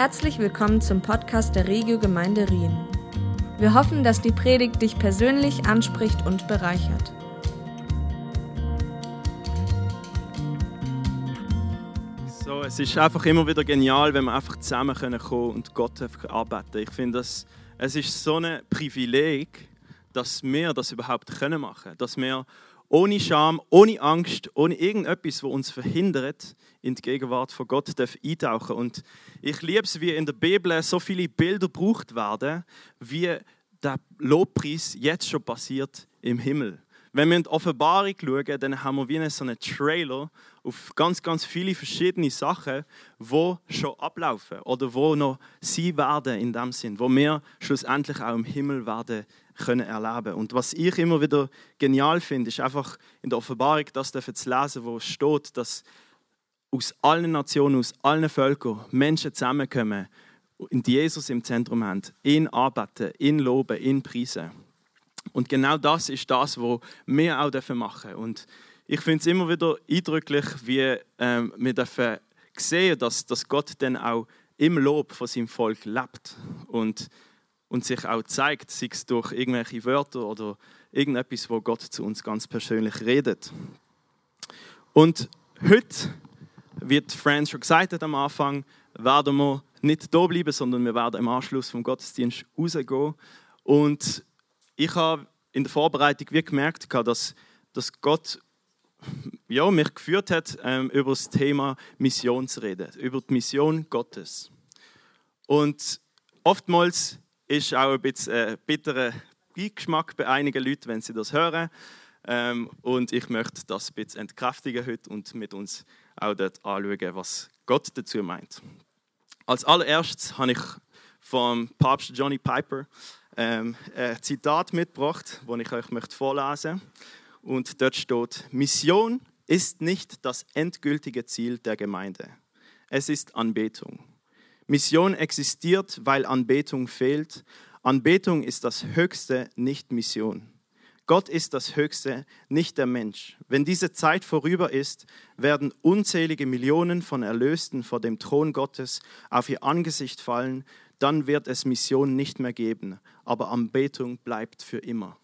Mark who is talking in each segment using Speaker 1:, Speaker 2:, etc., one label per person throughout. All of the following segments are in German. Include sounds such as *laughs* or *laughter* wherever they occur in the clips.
Speaker 1: Herzlich willkommen zum Podcast der Regio Gemeinde Rien. Wir hoffen, dass die Predigt dich persönlich anspricht und bereichert.
Speaker 2: So, es ist einfach immer wieder genial, wenn wir einfach zusammen kommen können und Gott arbeiten. Ich finde, es ist so ein Privileg, dass wir das überhaupt können machen, dass wir ohne Scham, ohne Angst, ohne irgendetwas, was uns verhindert, in die Gegenwart von Gott eintauchen Und ich liebe es, wie in der Bibel so viele Bilder gebraucht werden, wie der Lobpreis jetzt schon passiert im Himmel. Wenn wir in die Offenbarung schauen, dann haben wir wie so einen Trailer auf ganz, ganz viele verschiedene Sachen, wo schon ablaufen oder wo noch sie werden in dem Sinn, wo wir schlussendlich auch im Himmel werden können erleben. Und was ich immer wieder genial finde, ist einfach in der Offenbarung das zu lesen, wo steht, dass aus allen Nationen, aus allen Völkern Menschen zusammenkommen und Jesus im Zentrum haben, ihn arbeiten, ihn loben, ihn preisen. Und genau das ist das, was wir auch machen dürfen. Und ich finde es immer wieder eindrücklich, wie ähm, wir dürfen sehen, dass, dass Gott dann auch im Lob von seinem Volk lebt. Und und sich auch zeigt, sei es durch irgendwelche Wörter oder irgendetwas, wo Gott zu uns ganz persönlich redet. Und heute, wie Franz schon gesagt hat am Anfang, werden wir nicht da bleiben, sondern wir werden im Anschluss vom Gottesdienst rausgehen. Und ich habe in der Vorbereitung wie gemerkt, dass, dass Gott ja, mich geführt hat, ähm, über das Thema Mission zu reden, über die Mission Gottes. Und oftmals ist auch ein bisschen ein äh, bitterer Beigeschmack bei einigen Leuten, wenn sie das hören. Ähm, und ich möchte das ein bisschen entkräftigen heute und mit uns auch dort anschauen, was Gott dazu meint. Als allererstes habe ich vom Papst Johnny Piper ähm, ein Zitat mitgebracht, das ich euch möchte vorlesen möchte. Und dort steht: Mission ist nicht das endgültige Ziel der Gemeinde. Es ist Anbetung. Mission existiert, weil Anbetung fehlt. Anbetung ist das Höchste, nicht Mission. Gott ist das Höchste, nicht der Mensch. Wenn diese Zeit vorüber ist, werden unzählige Millionen von Erlösten vor dem Thron Gottes auf ihr Angesicht fallen, dann wird es Mission nicht mehr geben, aber Anbetung bleibt für immer.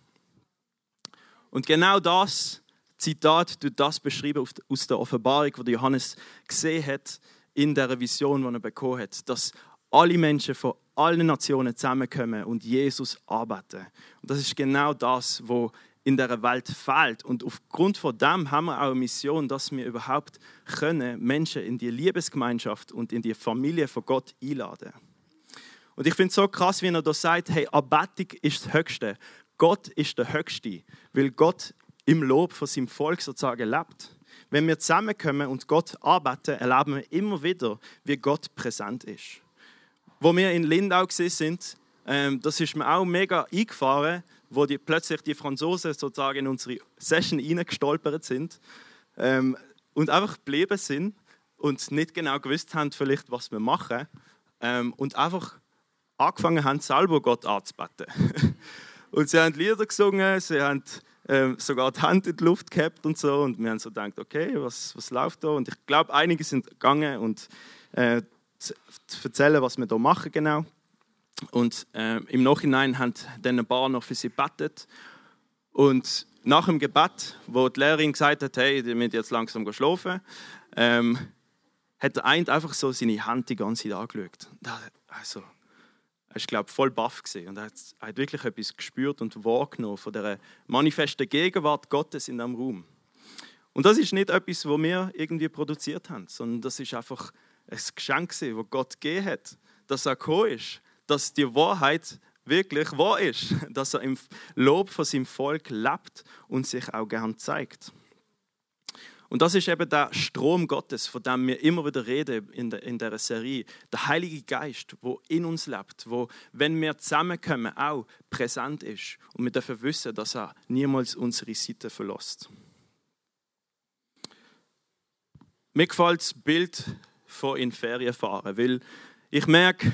Speaker 2: Und genau das Zitat tut das beschrieben aus der Offenbarung, wo Johannes gesehen hat, in der Vision, die er bekommen hat, dass alle Menschen von allen Nationen zusammenkommen und Jesus arbeiten. Und das ist genau das, was in der Welt fehlt. Und aufgrund von dem haben wir auch eine Mission, dass wir überhaupt können Menschen in die Liebesgemeinschaft und in die Familie von Gott einladen. Und ich finde es so krass, wie er da sagt, hey, Anbetung ist das Höchste. Gott ist der Höchste, weil Gott im Lob von seinem Volk sozusagen lebt. Wenn wir zusammenkommen und Gott arbeiten, erleben wir immer wieder, wie Gott präsent ist. Wo wir in Lindau sind, ähm, das ist mir auch mega eingefahren, wo die, plötzlich die Franzosen sozusagen in unsere Session hineingestolpert sind ähm, und einfach geblieben sind und nicht genau gewusst haben, vielleicht, was wir machen ähm, und einfach angefangen haben, selber Gott anzubeten. *laughs* und sie haben Lieder gesungen, sie haben ähm, sogar die Hand in die Luft gehabt und so. Und wir haben so gedacht, okay, was, was läuft da? Und ich glaube, einige sind gegangen und äh, zu, erzählen, was wir da machen genau. Und äh, im Nachhinein haben dann ein paar noch für sie gebetet. Und nach dem Gebet, wo die Lehrerin gesagt hat, hey, wir müssen jetzt langsam schlafen, ähm, hat der eine einfach so seine Hand die ganze Zeit angeschaut. Also, war, glaube voll baff und er hat, hat wirklich etwas gespürt und wahrgenommen von der manifesten Gegenwart Gottes in diesem Raum. Und das ist nicht etwas, was wir irgendwie produziert haben, sondern das ist einfach ein Geschenk, das Gott gegeben hat, dass er gekommen ist, dass die Wahrheit wirklich wahr ist, *laughs* dass er im Lob von seinem Volk lebt und sich auch gern zeigt. Und das ist eben der Strom Gottes, von dem wir immer wieder reden in, der, in dieser Serie. Der Heilige Geist, wo in uns lebt, wo, wenn wir zusammenkommen, auch präsent ist. Und wir dürfen wissen, dass er niemals unsere Seite verlässt. Mir gefällt das Bild von in Ferien fahren, weil ich merke,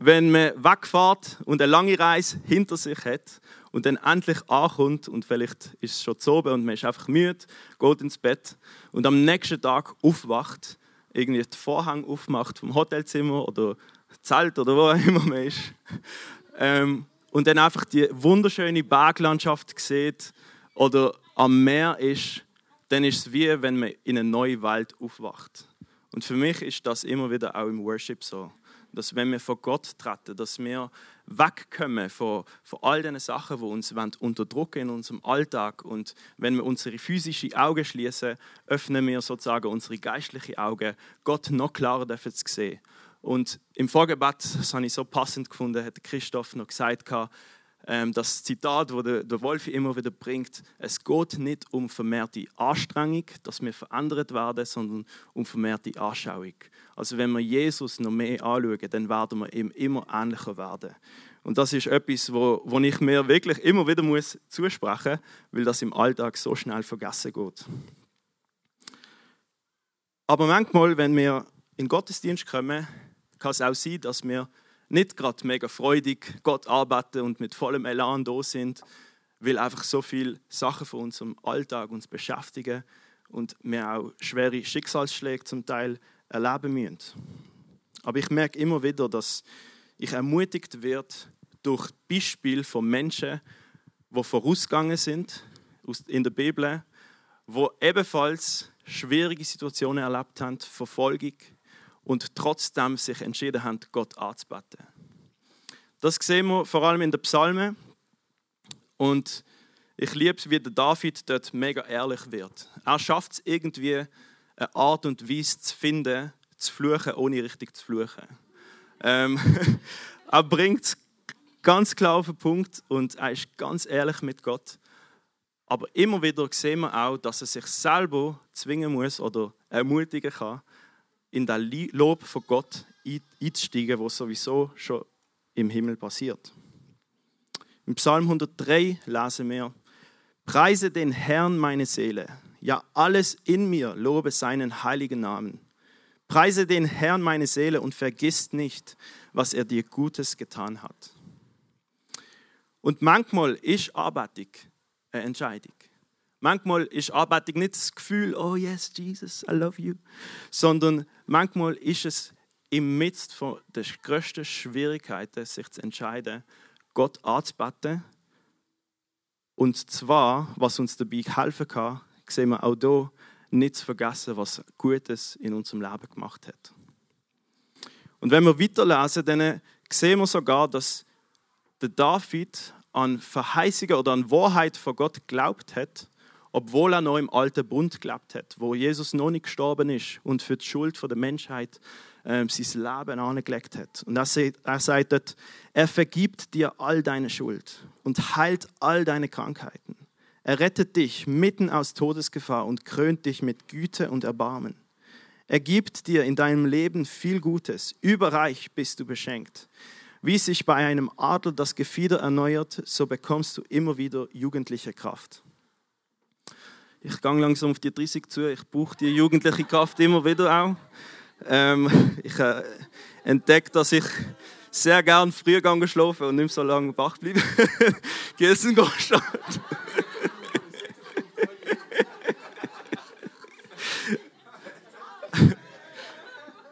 Speaker 2: wenn man wegfährt und eine lange Reise hinter sich hat und dann endlich ankommt und vielleicht ist es schon zu oben und man ist einfach müde, geht ins Bett und am nächsten Tag aufwacht, irgendwie den Vorhang aufmacht vom Hotelzimmer oder Zelt oder wo auch immer man ist. Ähm, und dann einfach die wunderschöne Berglandschaft sieht oder am Meer ist, dann ist es wie wenn man in eine neue Welt aufwacht. Und für mich ist das immer wieder auch im Worship so dass wenn wir vor Gott treten, dass wir wegkommen von, von all den Sachen, die uns unterdrücken in unserem Alltag. Und wenn wir unsere physischen Augen schließen, öffnen wir sozusagen unsere geistlichen Augen, Gott noch klarer zu sehen. Und im Vorgebet, das habe ich so passend gefunden, hat Christoph noch gesagt, das Zitat, das der Wolfi immer wieder bringt, es geht nicht um vermehrte Anstrengung, dass wir verändert werden, sondern um vermehrte Anschauung. Also wenn wir Jesus noch mehr anschauen, dann werden wir ihm immer ähnlicher werden. Und das ist etwas, wo, wo ich mir wirklich immer wieder muss zusprechen muss, weil das im Alltag so schnell vergessen geht. Aber manchmal, wenn wir in den Gottesdienst kommen, kann es auch sein, dass wir nicht gerade mega freudig Gott arbeiten und mit vollem Elan da sind, weil einfach so viele Sachen von unserem Alltag uns beschäftigen und wir auch schwere Schicksalsschläge zum Teil erleben müssen. Aber ich merke immer wieder, dass ich ermutigt werde durch Beispiele von Menschen, die vorausgegangen sind in der Bibel, wo ebenfalls schwierige Situationen erlebt haben, Verfolgung, und trotzdem sich entschieden haben, Gott anzubeten. Das sehen wir vor allem in den Psalmen. Und ich liebe es, wie der David dort mega ehrlich wird. Er schafft es irgendwie, eine Art und Weise zu finden, zu fluchen, ohne richtig zu fluchen. Ähm, *laughs* er bringt es ganz klar auf den Punkt und er ist ganz ehrlich mit Gott. Aber immer wieder sehen wir auch, dass er sich selber zwingen muss oder ermutigen kann, in das Lob von Gott einzusteigen, was sowieso schon im Himmel passiert. Im Psalm 103 lesen wir, Preise den Herrn meine Seele, ja alles in mir lobe seinen heiligen Namen. Preise den Herrn meine Seele und vergiss nicht, was er dir Gutes getan hat. Und manchmal ist Arbeitung eine Entscheidung. Manchmal ist Anbetung nicht das Gefühl, oh yes, Jesus, I love you, sondern manchmal ist es im von der größten Schwierigkeiten, sich zu entscheiden, Gott anzubeten. Und zwar, was uns dabei helfen kann, sehen wir auch hier, nicht zu vergessen, was Gutes in unserem Leben gemacht hat. Und wenn wir weiterlesen, dann sehen wir sogar, dass der David an Verheißungen oder an Wahrheit von Gott geglaubt hat obwohl er noch im alten Bund gelebt hat, wo Jesus noch nicht gestorben ist und für die Schuld der Menschheit äh, sein Leben angelegt hat. Und er, er sagt dort, er vergibt dir all deine Schuld und heilt all deine Krankheiten. Er rettet dich mitten aus Todesgefahr und krönt dich mit Güte und Erbarmen. Er gibt dir in deinem Leben viel Gutes, überreich bist du beschenkt. Wie sich bei einem Adler das Gefieder erneuert, so bekommst du immer wieder jugendliche Kraft ich gehe langsam auf die 30 zu. Ich brauche die jugendliche Kraft immer wieder auch. Ähm, ich äh, entdecke, dass ich sehr gern früh geschlafen und nicht so lange wach bleibe. Gießen steht.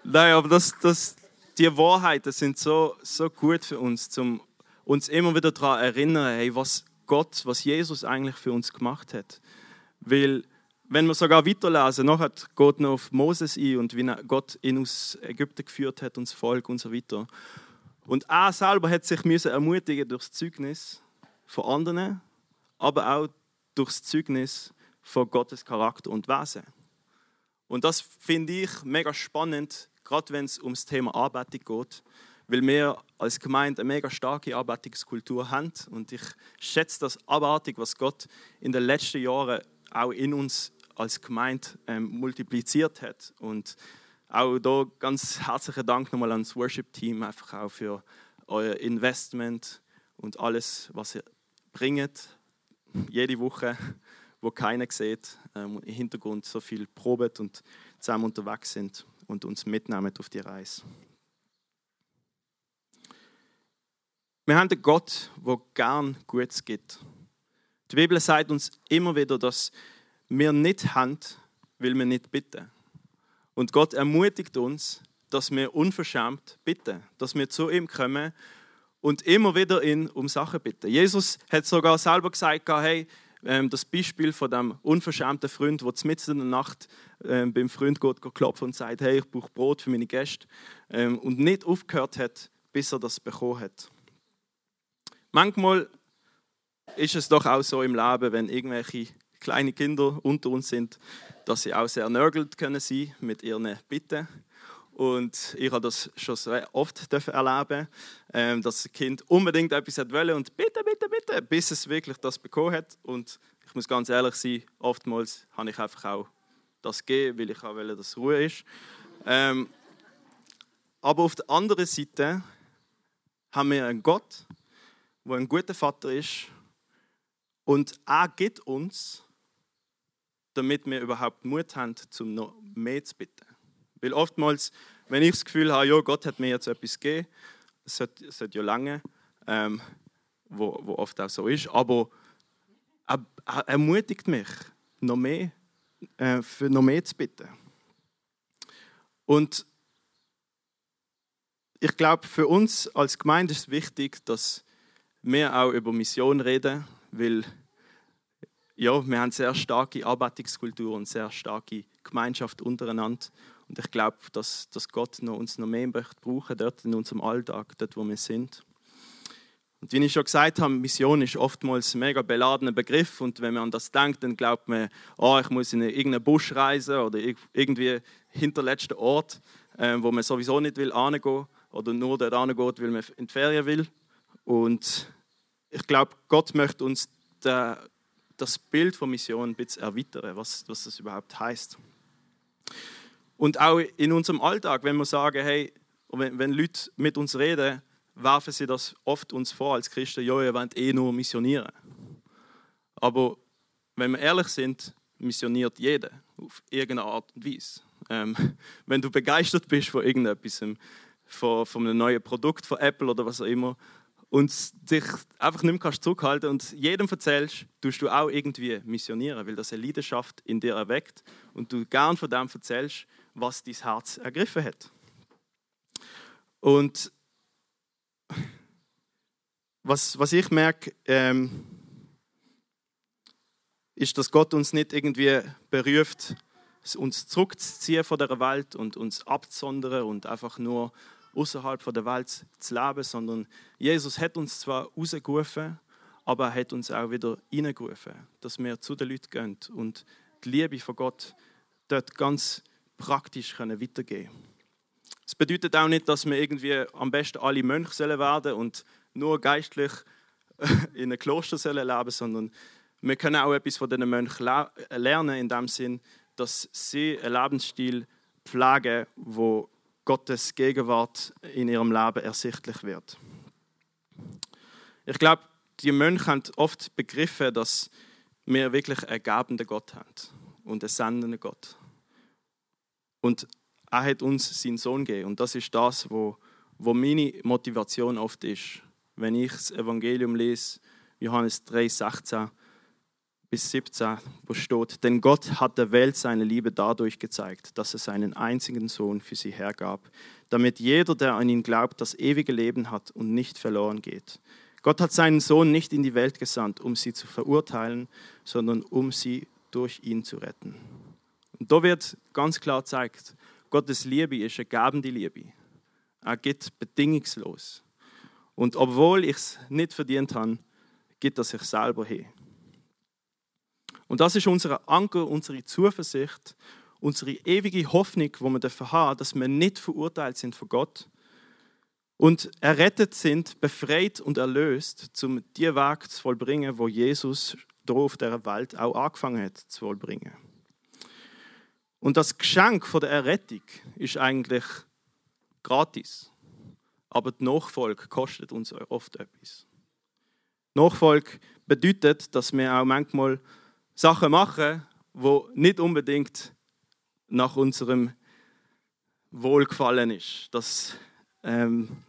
Speaker 2: Nein, aber das, das, die Wahrheiten sind so, so gut für uns, um uns immer wieder daran erinnern, hey, was Gott, was Jesus eigentlich für uns gemacht hat. Weil, wenn wir sogar weiterlesen, nachher geht noch auf Moses ein und wie Gott ihn aus Ägypten geführt hat und das Volk und so weiter. Und er selber hat sich ermutigen durch das Zeugnis von anderen, aber auch durch das Zeugnis von Gottes Charakter und Wesen. Und das finde ich mega spannend, gerade wenn es ums Thema Arbeitung geht, weil wir als Gemeinde eine mega starke Arbeitungskultur haben. Und ich schätze das abartig, was Gott in den letzten Jahren auch in uns als Gemeinde ähm, multipliziert hat. Und auch da ganz herzlichen Dank nochmal ans Worship-Team, einfach auch für euer Investment und alles, was ihr bringt, jede Woche, wo keiner sieht, ähm, im Hintergrund so viel probet und zusammen unterwegs sind und uns mitnehmen auf die Reise. Wir haben einen Gott, der gern Gutes gibt. Die Bibel sagt uns immer wieder, dass wir nicht haben, weil wir nicht bitten. Und Gott ermutigt uns, dass wir unverschämt bitten, dass wir zu ihm kommen und immer wieder ihn um Sachen bitten. Jesus hat sogar selber gesagt, hey, ähm, das Beispiel von dem unverschämten Freund, der mitten in der Nacht ähm, beim Freund geht, klopfen und sagt, hey, ich brauche Brot für meine Gäste ähm, und nicht aufgehört hat, bis er das bekommen hat. Manchmal ist es doch auch so im Leben, wenn irgendwelche kleine Kinder unter uns sind, dass sie auch sehr nörgelt können sein mit ihren Bitten. Und ich habe das schon sehr oft erleben, ähm, dass das Kind unbedingt etwas wollte und bitte, bitte, bitte, bis es wirklich das bekommen hat. Und ich muss ganz ehrlich sein, oftmals habe ich einfach auch das gegeben, weil ich auch will, dass es Ruhe ist. Ähm, aber auf der anderen Seite haben wir einen Gott, der ein guter Vater ist und er gibt uns, damit wir überhaupt Mut haben, zum noch mehr zu bitten. Weil oftmals, wenn ich das Gefühl habe, ja, Gott hat mir jetzt etwas gegeben, es sollte, es sollte ja lange, ähm, wo, wo oft auch so ist, aber er, er ermutigt mich, noch mehr, äh, für noch mehr zu bitten. Und ich glaube, für uns als Gemeinde ist es wichtig, dass wir auch über Mission reden, weil ja, wir haben sehr starke Arbeitungskultur und sehr starke Gemeinschaft untereinander. Und ich glaube, dass, dass Gott noch uns noch mehr möchte brauchen dort in unserem Alltag, dort wo wir sind. Und wie ich schon gesagt habe, Mission ist oftmals ein mega beladener Begriff und wenn man an das denkt, dann glaubt man, oh, ich muss in irgendeinen Busch reisen oder irgendwie hinter letzten Ort, äh, wo man sowieso nicht will angehen oder nur dort angeht, weil man in die Ferien will. Und ich glaube, Gott möchte uns das Bild von Mission ein bisschen erweitern, was, was das überhaupt heißt. Und auch in unserem Alltag, wenn wir sagen, hey, wenn, wenn Leute mit uns reden, werfen sie das oft uns vor als Christen, ja, ihr wollt eh nur missionieren. Aber wenn wir ehrlich sind, missioniert jeder auf irgendeine Art und Weise. Ähm, wenn du begeistert bist von irgendetwas, von, von einem neuen Produkt von Apple oder was auch immer, und dich einfach nicht mehr zurückhalten und jedem erzählst, tust du auch irgendwie missionieren, weil das eine Leidenschaft in dir erweckt und du gern von dem erzählst, was dein Herz ergriffen hat. Und was, was ich merke, ähm, ist, dass Gott uns nicht irgendwie beruft, uns zurückzuziehen von der Welt und uns abzusondern und einfach nur außerhalb der Welt zu leben, sondern Jesus hat uns zwar rausgerufen, aber er hat uns auch wieder reingerufen, dass wir zu den Leuten gehen und die Liebe von Gott dort ganz praktisch weitergeben können. Es bedeutet auch nicht, dass wir irgendwie am besten alle Mönche werden sollen und nur geistlich *laughs* in einem Kloster sollen leben, sondern wir können auch etwas von diesen Mönchen lernen, in dem Sinn, dass sie einen Lebensstil pflegen, wo Gottes Gegenwart in ihrem Leben ersichtlich wird. Ich glaube, die Mönche haben oft begriffen, dass wir wirklich einen gebenden Gott haben und einen sendenden Gott. Und er hat uns seinen Sohn gegeben. Und das ist das, wo, wo meine Motivation oft ist. Wenn ich das Evangelium lese, Johannes 3, 16, bis 17, wo steht, denn Gott hat der Welt seine Liebe dadurch gezeigt, dass er seinen einzigen Sohn für sie hergab, damit jeder, der an ihn glaubt, das ewige Leben hat und nicht verloren geht. Gott hat seinen Sohn nicht in die Welt gesandt, um sie zu verurteilen, sondern um sie durch ihn zu retten. Und da wird ganz klar gezeigt, Gottes Liebe ist eine gebende Liebe. Er geht bedingungslos. Und obwohl ich es nicht verdient habe, gibt er sich selber hin. Und das ist unser Anker, unsere Zuversicht, unsere ewige Hoffnung, wo wir dafür haben, dass wir nicht verurteilt sind von Gott und errettet sind, befreit und erlöst, um die Werk zu vollbringen, wo Jesus hier auf der Welt auch angefangen hat zu vollbringen. Und das Geschenk von der Errettung ist eigentlich gratis, aber die Nachfolge kostet uns oft etwas. Nachfolge bedeutet, dass wir auch manchmal Sachen machen, wo nicht unbedingt nach unserem Wohlgefallen ist. Das, ähm,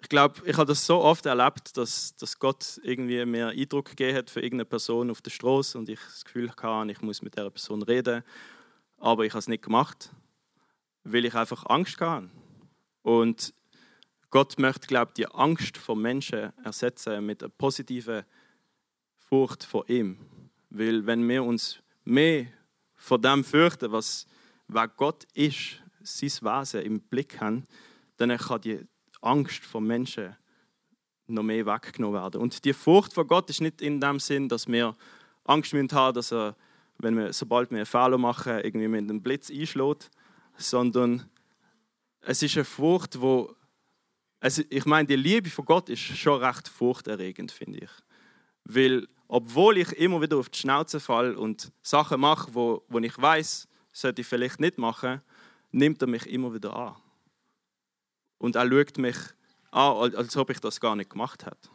Speaker 2: ich glaube, ich habe das so oft erlebt, dass, dass Gott irgendwie mehr Eindruck gegeben hat für irgendeine Person auf der Straße und ich das Gefühl hatte, ich muss mit der Person reden. aber ich habe es nicht gemacht, weil ich einfach Angst hatte. Und Gott möchte, glaube ich, die Angst vor Menschen ersetzen mit einer positiven Furcht vor ihm. Weil wenn wir uns mehr vor dem fürchten, was wer Gott ist, sein Wesen im Blick haben, dann kann die Angst vor Menschen noch mehr weggenommen werden. Und die Furcht vor Gott ist nicht in dem Sinn, dass wir Angst haben müssen, dass er, wenn wir, sobald wir einen Fehler machen, irgendwie mit einem Blitz einschlägt, sondern es ist eine Furcht, wo also ich meine, die Liebe von Gott ist schon recht furchterregend, finde ich. Weil, obwohl ich immer wieder auf die Schnauze falle und Sachen mache, wo, wo ich weiß, sollte ich vielleicht nicht machen, nimmt er mich immer wieder an. Und er schaut mich an, als ob ich das gar nicht gemacht hätte.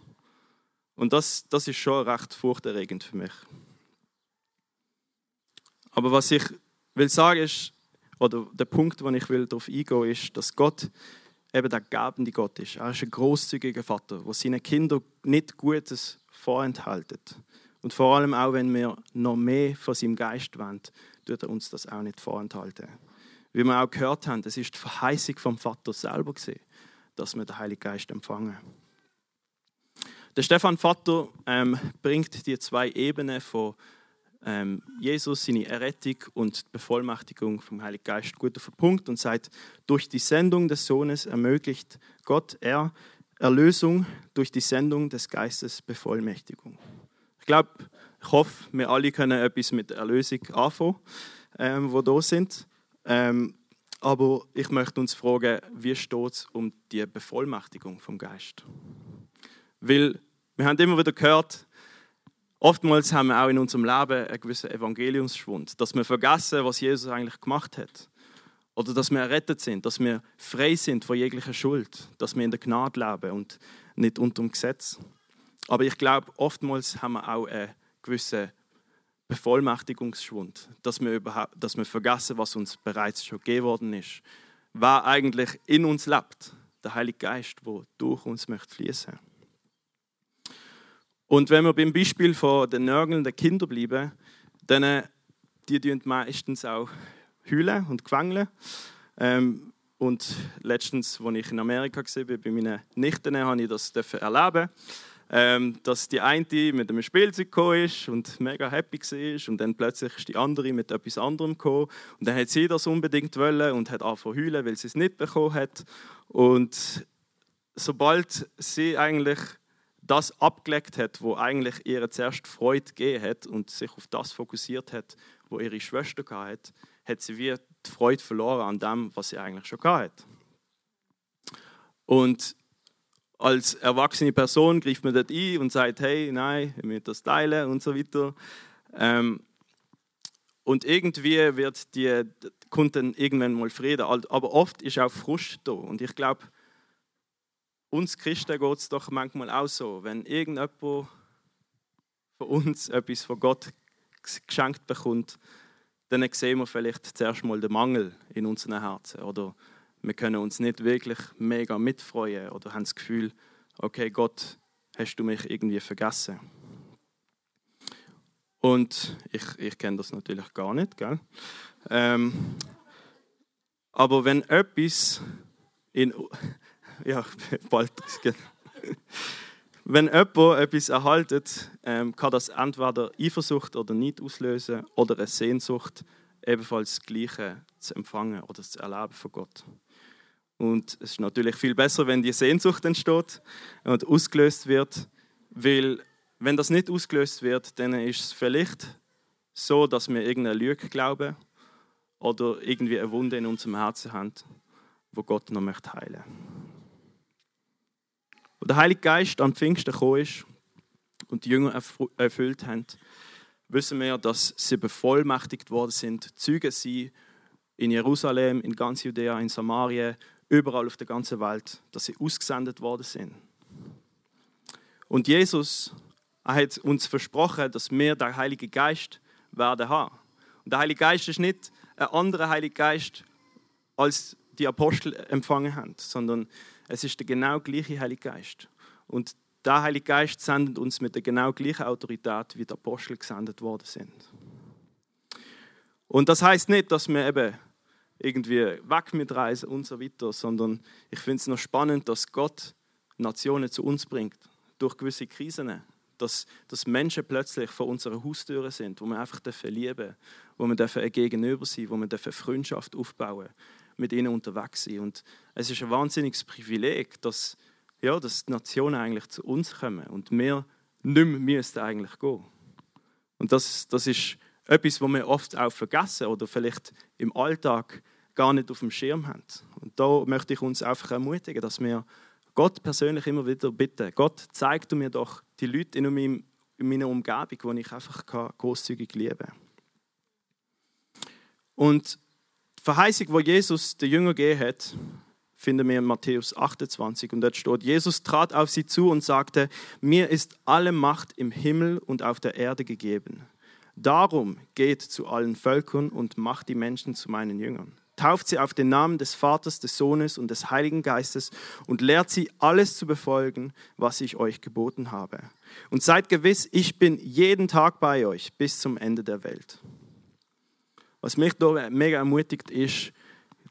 Speaker 2: Und das, das ist schon recht furchterregend für mich. Aber was ich will sagen ist, oder der Punkt, wo ich will darauf eingehen will, ist, dass Gott eben der gebende Gott ist. Er ist ein großzügiger Vater, der seinen Kindern nicht Gutes vorenthaltet. Und vor allem auch, wenn wir noch mehr von seinem Geist wollen, tut er uns das auch nicht vorenthalten. Wie wir auch gehört haben, es ist die Verheißung vom Vater selber gesehen, dass wir den Heiligen Geist empfangen. Der Stefan Vater ähm, bringt die zwei Ebenen von ähm, Jesus, seine Errettung und die Bevollmächtigung vom Heiligen Geist gut auf den Punkt und sagt, durch die Sendung des Sohnes ermöglicht Gott er Erlösung, durch die Sendung des Geistes Bevollmächtigung. Ich glaube, ich hoffe, wir alle können etwas mit Erlösung anfangen, ähm, wo da sind. Ähm, aber ich möchte uns fragen, wie steht es um die Bevollmächtigung vom Geist? Weil wir haben immer wieder gehört, Oftmals haben wir auch in unserem Leben einen gewissen Evangeliumsschwund, dass wir vergessen, was Jesus eigentlich gemacht hat. Oder dass wir errettet sind, dass wir frei sind von jeglicher Schuld, dass wir in der Gnade leben und nicht unter dem Gesetz. Aber ich glaube, oftmals haben wir auch einen gewissen Bevollmächtigungsschwund, dass wir, überhaupt, dass wir vergessen, was uns bereits schon gegeben worden ist. Wer eigentlich in uns lebt, der Heilige Geist, der durch uns möchte fließen. Und wenn wir beim Beispiel von den nörgelnden Kindern bleiben, dann die meistens auch heulen und gefängeln. Ähm, und letztens, als ich in Amerika war, bei meinen Nichten, habe ich das erleben. Ähm, dass die eine mit einem Spielzeug gekommen ist und mega happy war und dann plötzlich ist die andere mit etwas anderem gekommen. Und dann hat sie das unbedingt wollen und hat angefangen zu heulen, weil sie es nicht bekommen hat. Und sobald sie eigentlich das abgelegt hat, wo eigentlich ihr zuerst Freude gegeben hat und sich auf das fokussiert hat, wo ihre Schwester hat, hat sie wie die Freude verloren an dem, was sie eigentlich schon hat. Und als erwachsene Person greift man dort ein und sagt, hey, nein, wir müssen das teilen und so weiter. Ähm, und irgendwie wird die, kommt dann irgendwann mal Frieden. Aber oft ist auch Frust da. Und ich glaube, uns Christen geht es doch manchmal auch so, wenn irgendjemand von uns etwas von Gott geschenkt bekommt, dann sehen wir vielleicht zuerst mal den Mangel in unseren Herzen oder wir können uns nicht wirklich mega mitfreuen oder haben das Gefühl, okay, Gott, hast du mich irgendwie vergessen? Und ich, ich kenne das natürlich gar nicht, gell? Ähm, aber wenn etwas in, *laughs* ja, *laughs* bald. Wenn jemand etwas erhaltet, ähm, kann das entweder Eifersucht oder Neid auslösen oder eine Sehnsucht, ebenfalls das Gleiche zu empfangen oder zu erleben von Gott. Und es ist natürlich viel besser, wenn die Sehnsucht entsteht und ausgelöst wird, weil wenn das nicht ausgelöst wird, dann ist es vielleicht so, dass wir irgendeine Lüge glauben oder irgendwie eine Wunde in unserem Herzen haben, wo Gott noch heilen möchte. Als der Heilige Geist am Pfingsten gekommen ist und die Jünger erfüllt haben, wissen wir, dass sie bevollmächtigt worden sind, Zeugen sie in Jerusalem, in ganz Judäa, in Samarien, überall auf der ganzen Welt, dass sie ausgesendet worden sind. Und Jesus hat uns versprochen, dass wir den Heiligen Geist werden haben. Und der Heilige Geist ist nicht ein anderer Heiliger Geist, als die Apostel empfangen haben, sondern es ist der genau gleiche Heilige Geist. Und der Heilige Geist sendet uns mit der genau gleichen Autorität, wie die Apostel gesendet worden sind. Und das heißt nicht, dass wir eben irgendwie weg mit Reisen und so weiter, sondern ich finde es noch spannend, dass Gott Nationen zu uns bringt, durch gewisse Krisen. Dass, dass Menschen plötzlich vor unserer Haustüre sind, wo wir einfach lieben dürfen, wo wir dürfen gegenüber sein wo wir dürfen Freundschaft aufbauen mit ihnen unterwegs sein. Und es ist ein wahnsinniges Privileg, dass, ja, dass die Nationen eigentlich zu uns kommen und wir nicht mehr müssten eigentlich gehen. Und das, das ist etwas, was wir oft auch vergessen oder vielleicht im Alltag gar nicht auf dem Schirm haben. Und da möchte ich uns einfach ermutigen, dass wir Gott persönlich immer wieder bitten, Gott, zeig du mir doch die Leute in, meinem, in meiner Umgebung, die ich einfach großzügig lieben kann. Und die Verheißung, wo Jesus den Jünger gegeben hat, finden wir in Matthäus 28 und dort steht, Jesus trat auf sie zu und sagte, mir ist alle Macht im Himmel und auf der Erde gegeben. Darum geht zu allen Völkern und macht die Menschen zu meinen Jüngern. Tauft sie auf den Namen des Vaters, des Sohnes und des Heiligen Geistes und lehrt sie alles zu befolgen, was ich euch geboten habe. Und seid gewiss, ich bin jeden Tag bei euch bis zum Ende der Welt. Was mich da mega ermutigt ist,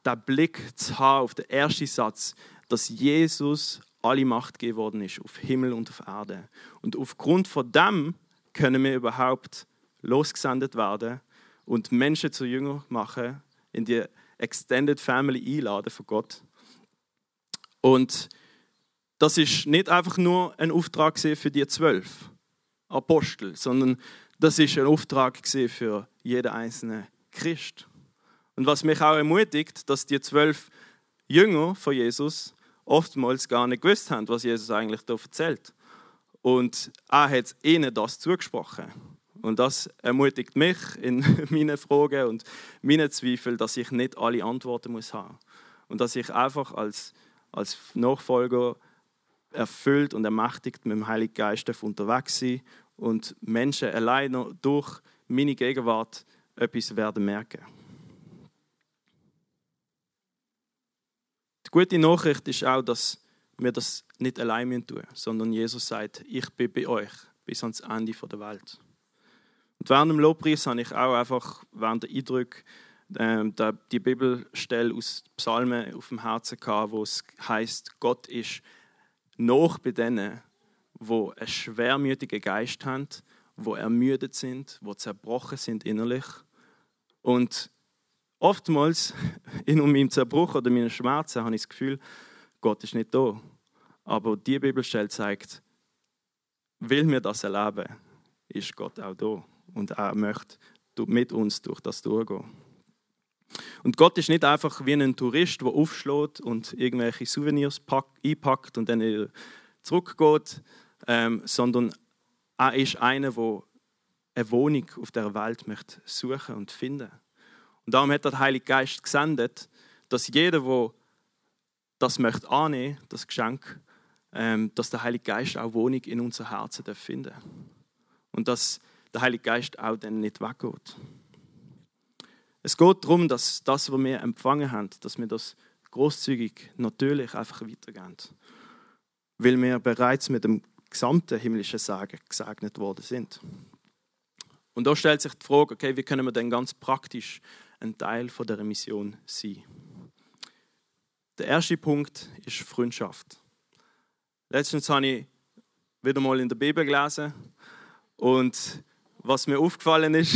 Speaker 2: der Blick zu haben auf den ersten Satz, dass Jesus alle Macht geworden ist auf Himmel und auf Erde. Und aufgrund von dem können wir überhaupt losgesendet werden und Menschen zu Jünger machen, in die Extended Family einladen von Gott. Und das ist nicht einfach nur ein Auftrag für die zwölf Apostel, sondern das ist ein Auftrag für jeden einzelnen Christ. Und was mich auch ermutigt, dass die zwölf Jünger von Jesus oftmals gar nicht gewusst haben, was Jesus eigentlich da erzählt. Und er hat ihnen das zugesprochen. Und das ermutigt mich in *laughs* meinen Fragen und meinen Zweifeln, dass ich nicht alle Antworten muss haben. Und dass ich einfach als, als Nachfolger erfüllt und ermächtigt mit dem Heiligen Geist unterwegs sein und Menschen allein durch meine Gegenwart etwas werden merken. Die gute Nachricht ist auch, dass wir das nicht allein tun müssen, sondern Jesus sagt, ich bin bei euch bis ans Ende der Welt. Und während dem Lobpreis habe ich auch einfach während der Eindrücke ähm, die Bibelstelle aus Psalmen auf dem Herzen gehabt, wo es heißt, Gott ist noch bei denen, wo einen schwermütigen Geist haben wo ermüdet sind, wo zerbrochen sind innerlich. Und oftmals *laughs* in meinem Zerbruch oder meinen Schmerzen habe ich das Gefühl, Gott ist nicht da. Aber die Bibelstelle zeigt, will mir das erleben, ist Gott auch da. Und er möchte mit uns durch das durchgehen. Und Gott ist nicht einfach wie ein Tourist, der aufschlägt und irgendwelche Souvenirs einpackt und dann zurückgeht, ähm, sondern er ist einer, der eine Wohnung auf der Welt möchte suchen und finden. Und darum hat der Heilige Geist gesendet, dass jeder, der das möchte annehmen, das Geschenk, ähm, dass der Heilige Geist auch Wohnung in unser Herzen finden Und dass der Heilige Geist auch dann nicht weggeht. Es geht darum, dass das, was wir empfangen haben, dass wir das großzügig, natürlich einfach weitergeben. Weil wir bereits mit dem gesamten himmlischen Sagen gesegnet worden sind. Und da stellt sich die Frage, okay, wie können wir denn ganz praktisch ein Teil von der Mission sein? Der erste Punkt ist Freundschaft. Letztens habe ich wieder mal in der Bibel gelesen und was mir aufgefallen ist,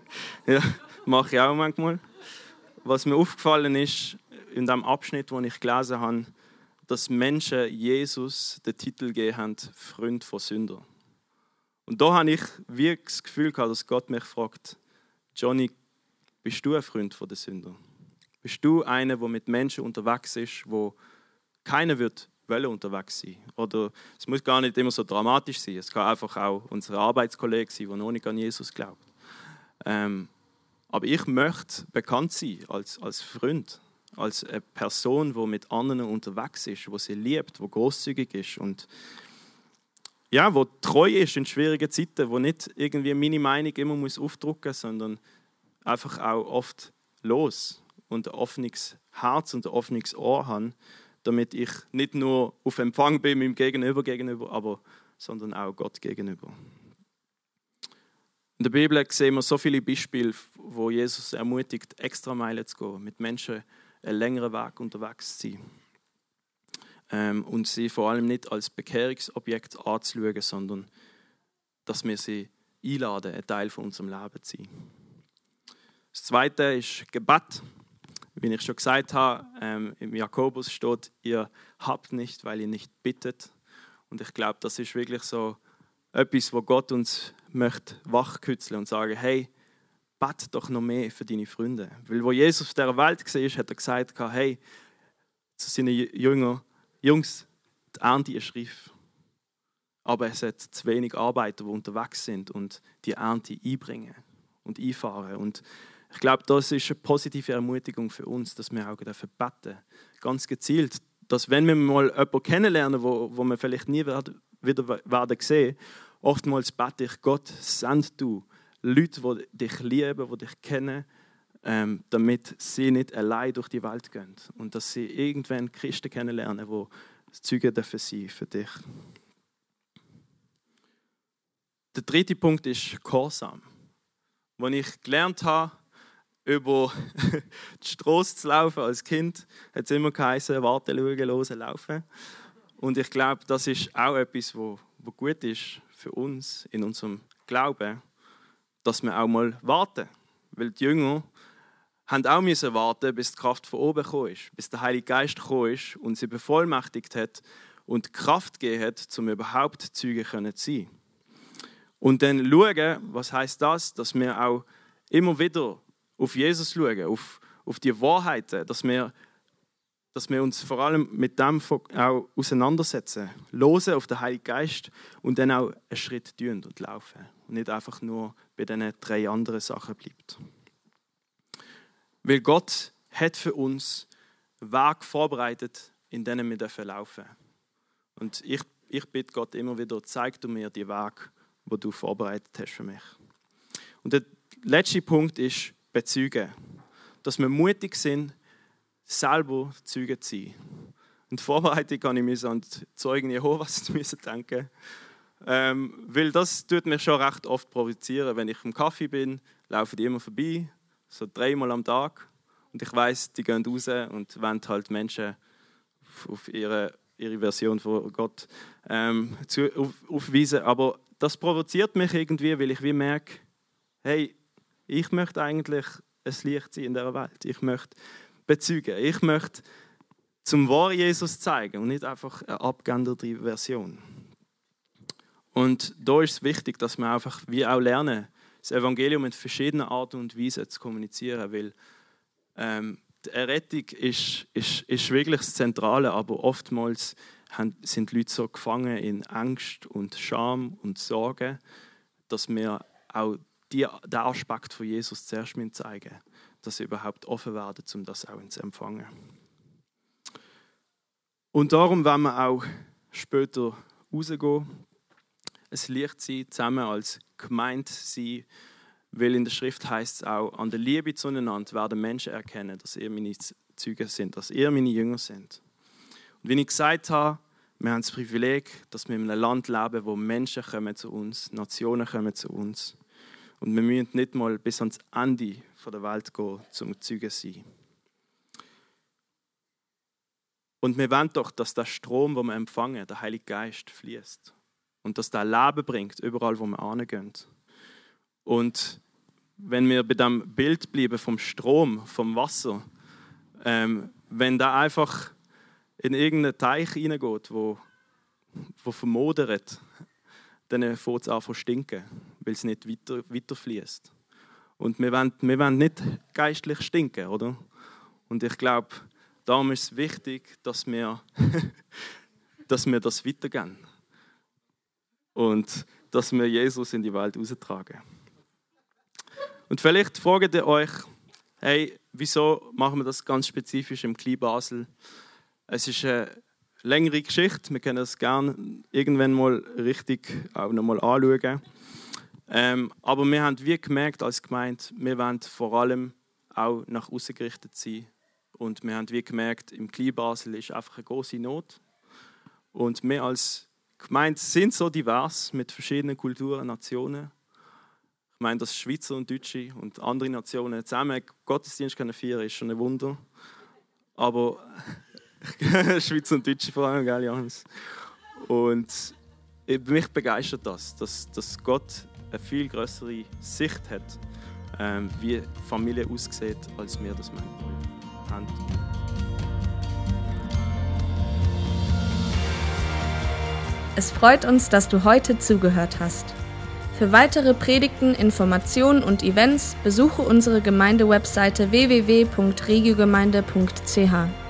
Speaker 2: *laughs* ja, mache ich auch manchmal, was mir aufgefallen ist in dem Abschnitt, wo ich gelesen habe, dass Menschen Jesus den Titel gegeben haben, Freund von Sünder. Und da habe ich wirklich das Gefühl gehabt, dass Gott mich fragt, Johnny, bist du ein Freund von den Sündern? Bist du einer, der mit Menschen unterwegs ist, wo keiner wird wollen unterwegs sein? Oder es muss gar nicht immer so dramatisch sein. Es kann einfach auch unser Arbeitskollege sein, der noch nicht an Jesus glaubt. Ähm, aber ich möchte bekannt sein als, als Freund als eine Person, die mit anderen unterwegs ist, wo sie liebt, wo großzügig ist und ja, wo treu ist in schwierigen Zeiten, wo nicht irgendwie meine Meinung immer muss aufdrucken, sondern einfach auch oft los und ein offenes Herz und ein offenes Ohr habe, damit ich nicht nur auf Empfang bin meinem Gegenüber gegenüber, aber sondern auch Gott gegenüber. In der Bibel sehen wir so viele Beispiele, wo Jesus ermutigt, extra Meilen zu gehen, mit Menschen einen längeren Weg unterwegs zu sein. Ähm, und sie vor allem nicht als Bekehrungsobjekt anzuschauen, sondern dass wir sie einladen, ein Teil von unserem Leben zu sein. Das zweite ist Gebet. Wie ich schon gesagt habe, ähm, im Jakobus steht, ihr habt nicht, weil ihr nicht bittet. Und ich glaube, das ist wirklich so etwas, wo Gott uns möchte wachkützeln und sagen, hey, bet doch noch mehr für deine Freunde. Weil wo Jesus auf dieser Welt war, hat er gesagt, hey, zu seinen Jüngern, Jungs, die Ernte ist reif. Aber es hat zu wenig Arbeiter, die unterwegs sind und die Ernte einbringen und einfahren. Und ich glaube, das ist eine positive Ermutigung für uns, dass wir auch dafür beten. Ganz gezielt, dass wenn wir mal jemanden kennenlernen, wo, wo wir vielleicht nie wieder werden sehen, oftmals bete ich, Gott, send du Leute, die dich lieben, die dich kennen, ähm, damit sie nicht allein durch die Welt gehen und dass sie irgendwann Christen kennenlernen, die Zeugen dürfen sein für dich. Der dritte Punkt ist Gehorsam. Als ich gelernt habe, über *laughs* die Straße zu laufen als Kind, hat es immer geheißen, warten, schauen, hören, laufen. Und ich glaube, das ist auch etwas, wo gut ist für uns in unserem Glauben, dass wir auch mal warten. Weil die Jünger haben auch müssen warten, bis die Kraft von oben gekommen ist, bis der Heilige Geist gekommen ist und sie bevollmächtigt hat und Kraft gegeben hat, um überhaupt Zeugen zu sein. Und dann schauen, was heißt das, dass wir auch immer wieder auf Jesus schauen, auf, auf die Wahrheiten, dass wir, dass wir uns vor allem mit dem auch auseinandersetzen, losen auf den Heiligen Geist und dann auch einen Schritt tun und laufen und nicht einfach nur bei diesen drei anderen Sachen bleibt. Weil Gott hat für uns Weg vorbereitet, in denen wir laufen dürfen. Und ich, ich bitte Gott immer wieder, zeig du mir die Weg, wo du vorbereitet hast für mich. Und der letzte Punkt ist, bezeugen. Dass wir mutig sind, selber Zeugen zu sein. Und Vorbereitung kann ich mir an die Zeugen Jehovas *laughs* denken. Ähm, weil das tut mich schon recht oft provozieren. Wenn ich im Kaffee bin, laufen die immer vorbei, so dreimal am Tag. Und ich weiß, die gehen raus und wollen halt Menschen auf ihre, ihre Version von Gott ähm, zu, auf, aufweisen. Aber das provoziert mich irgendwie, weil ich wie merke, hey, ich möchte eigentlich ein Licht sein in der Welt. Ich möchte bezeugen. Ich möchte zum wahren Jesus zeigen und nicht einfach eine abgeänderte Version. Und da ist es wichtig, dass wir einfach wie auch lernen, das Evangelium in verschiedenen Arten und Weisen zu kommunizieren, weil ähm, die Errettung ist, ist, ist wirklich das Zentrale, aber oftmals haben, sind Leute so gefangen in Angst und Scham und Sorge, dass wir auch die, den Aspekt von Jesus zuerst zeigen dass sie überhaupt offen werden, um das auch zu empfangen. Und darum wollen wir auch später rausgehen, ein Licht sein, zusammen als Gemeinde sein, weil in der Schrift heißt es auch, an der Liebe zueinander werden Menschen erkennen, dass ihr meine Züge sind, dass ihr meine Jünger sind. Und wie ich gesagt habe, wir haben das Privileg, dass wir in einem Land leben, wo Menschen kommen zu uns, Nationen kommen zu uns. Und wir müssen nicht mal bis ans Ende der Welt gehen, zum Zeugen sein. Und wir wollen doch, dass der Strom, den wir empfangen, der Heilige Geist, fließt. Und dass der Leben bringt, überall, wo wir hingehen. Und wenn wir bei dem Bild bleiben vom Strom, vom Wasser, ähm, wenn der einfach in irgendeinen Teich hineingeht, wo, wo vermodert, dann fängt es an zu stinken, weil es nicht weiter, weiter fließt. Und wir wollen, wir wollen nicht geistlich stinken, oder? Und ich glaube, darum ist es wichtig, dass wir, *laughs* dass wir das weitergehen. Und dass wir Jesus in die Welt austragen. Und vielleicht fragt ihr euch, hey, wieso machen wir das ganz spezifisch im Kleinbasel? Es ist eine längere Geschichte. Wir können das gerne irgendwann mal richtig auch nochmal anschauen. Ähm, aber wir haben wie gemerkt als Gemeinde, wir wollen vor allem auch nach außen gerichtet sein. Und wir haben wie gemerkt, im Kleinbasel ist einfach eine große Not. Und wir als Gemeinde sind so divers mit verschiedenen Kulturen, Nationen. Ich meine, dass Schweizer und Deutsche und andere Nationen zusammen Gottesdienst können feiern, ist schon ein Wunder. Aber *laughs* Schweizer und Deutsche vor allem, gell, Johannes? Und mich begeistert das, dass, dass Gott eine viel größere Sicht hat, ähm, wie Familie aussieht, als wir das haben.
Speaker 1: Es freut uns, dass du heute zugehört hast. Für weitere Predigten, Informationen und Events besuche unsere Gemeindewebseite www.regiogemeinde.ch.